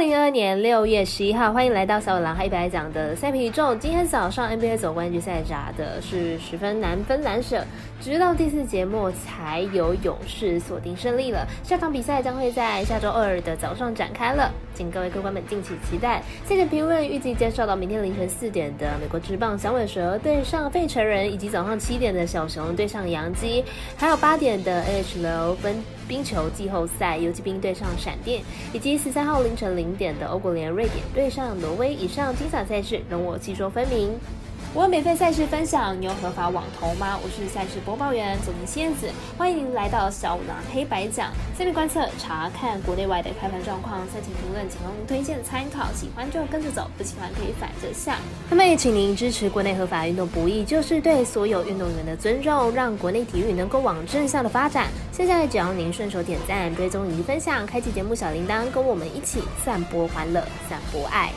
零二二年六月十一号，欢迎来到小五郎黑白讲的赛评宇宙。今天早上 NBA 总冠军赛打的是十分难分难舍，直到第四节末才有勇士锁定胜利了。下场比赛将会在下周二的早上展开了，请各位客官们敬请期待。谢谢评论预计介绍到明天凌晨四点的美国职棒响尾蛇对上费城人，以及早上七点的小熊对上洋基，还有八点的 NHL 分。冰球季后赛，游击兵对上闪电，以及十三号凌晨零点的欧国联瑞典对上挪威，以上精彩赛事，容我细说分明。我有免费赛事分享，你有合法网投吗？我是赛事播报员总经仙子，欢迎您来到小五郎黑白讲，下面观测查看国内外的开盘状况，赛前评论仅供推荐参考，喜欢就跟着走，不喜欢可以反着下。那么也请您支持国内合法运动不易，就是对所有运动员的尊重，让国内体育能够往正向的发展。现在只要您顺手点赞、追踪以及分享，开启节目小铃铛，跟我们一起散播欢乐，散播爱。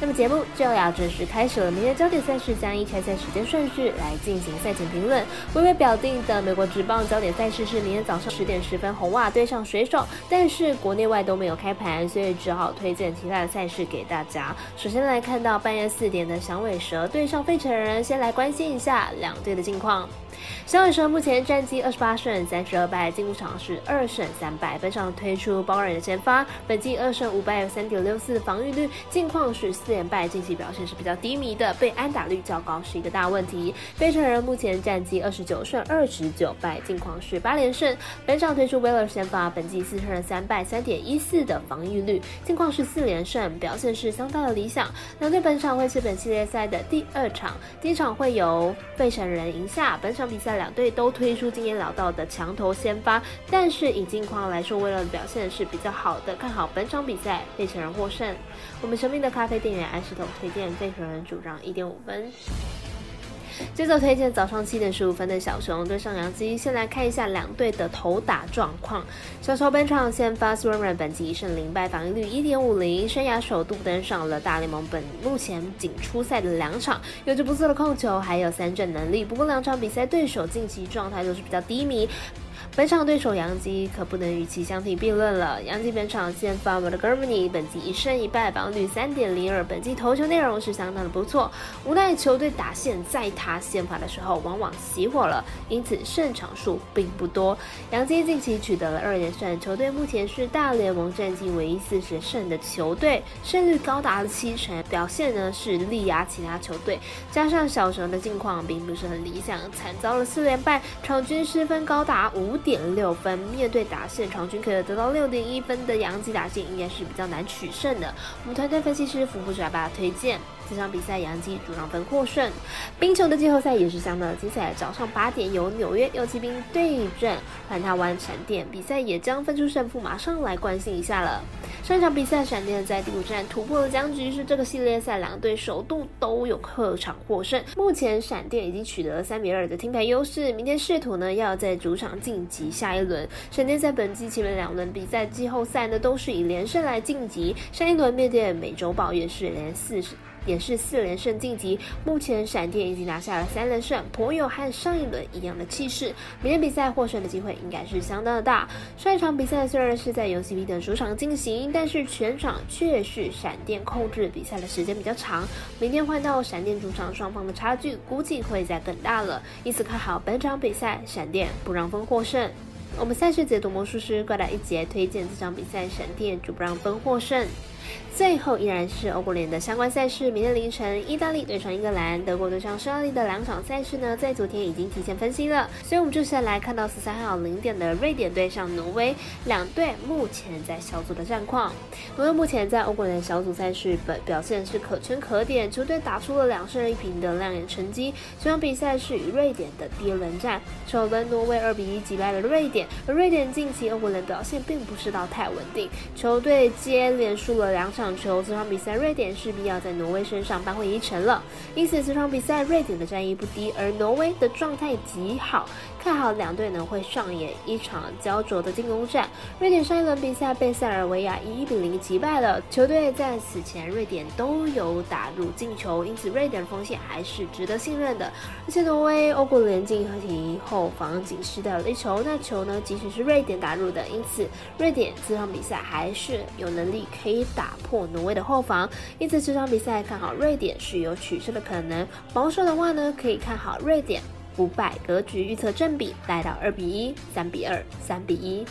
那么节目就要正式开始了。明天焦点赛事将依开赛时间顺序来进行赛前评论。微微表定的美国职棒焦点赛事是明天早上十点十分，红袜对上水手。但是国内外都没有开盘，所以只好推荐其他的赛事给大家。首先来看到半夜四点的响尾蛇对上费城人，先来关心一下两队的近况。响尾蛇目前战绩二十八胜三十二败，进入场是二胜三败。本场推出包人的先发，本季二胜五败，三点六四防御率，近况是。四连败，近期表现是比较低迷的，被安打率较高是一个大问题。费城人目前战绩二十九胜二十九败，近况是八连胜。本场推出威尔先发，本季四胜三败，三点一四的防御率，近况是四连胜，表现是相当的理想。两队本场会是本系列赛的第二场，第一场会由费城人赢下。本场比赛两队都推出经验老道的强头先发，但是以近况来说，威尔表现是比较好的，看好本场比赛费城人获胜。我们神秘的咖啡店。安石头推荐费城人主张一点五分。接着推荐早上七点十五分的小熊对上洋基。先来看一下两队的投打状况。小球本场先发 s w a r 本季一胜零败，防御率一点五零，生涯首度登上了大联盟。本目前仅出赛的两场，有着不错的控球，还有三振能力。不过两场比赛对手近期状态都是比较低迷。本场对手杨基可不能与其相提并论了。杨基本场先发 m o n g o m e r y 本季一胜一败，防率三点零二，本季投球内容是相当的不错。无奈球队打线在他先发的时候往往熄火了，因此胜场数并不多。杨基近期取得了二连胜，球队目前是大联盟战绩唯一四十胜的球队，胜率高达了七成，表现呢是力压其他球队。加上小熊的近况并不是很理想，惨遭了四连败，场均失分高达五。五点六分，面对打线场均可以得到六点一分的杨基打线，应该是比较难取胜的。我们团队分析师福布拽巴推荐这场比赛杨基主场分获胜。冰球的季后赛也是相当的精彩，早上八点由纽约游骑兵对阵环塔湾闪电，比赛也将分出胜负，马上来关心一下了。上一场比赛，闪电在第五战突破了僵局，是这个系列赛两队首度都有客场获胜。目前闪电已经取得了三比二的听牌优势，明天试图呢要在主场晋级下一轮。闪电在本季前面两轮比赛季后赛呢都是以连胜来晋级，上一轮面对美洲豹也是连四十。也是四连胜晋级，目前闪电已经拿下了三连胜，颇有和上一轮一样的气势。明天比赛获胜的机会应该是相当的大。上一场比赛虽然是在游戏 B 的主场进行，但是全场却是闪电控制比赛的时间比较长。明天换到闪电主场，双方的差距估计会再更大了，因此看好本场比赛闪电不让分获胜。我们赛事解读魔术师过来一节推荐这场比赛闪电主不让分获胜。最后依然是欧国联的相关赛事，明天凌晨意大利对上英格兰，德国对上匈牙利的两场赛事呢，在昨天已经提前分析了，所以我们就先来看到十三号零点的瑞典对上挪威，两队目前在小组的战况。挪威目前在欧国联小组赛事本表现是可圈可点，球队打出了两胜一平的亮眼成绩。这场比赛是与瑞典的第二轮战，首轮挪威二比一击败了瑞典，而瑞典近期欧国联表现并不是到太稳定，球队接连输了两场。场球，这场比赛瑞典势必要在挪威身上扳回一城了。因此，这场比赛瑞典的战役不低，而挪威的状态极好。看好两队呢会上演一场焦灼的进攻战。瑞典上一轮比赛被塞尔维亚以一比零击败了，球队在此前瑞典都有打入进球，因此瑞典的锋线还是值得信任的。而且挪威欧国联进合体后防仅失掉了一球，那球呢即使是瑞典打入的，因此瑞典这场比赛还是有能力可以打破挪威的后防，因此这场比赛看好瑞典是有取胜的可能。保守的话呢，可以看好瑞典五百格局，预测正比来到二比一、三比二、三比一。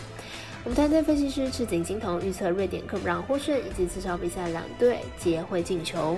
我们团队分析师赤井金童预测瑞典克不让获胜，以及这场比赛两队皆会进球。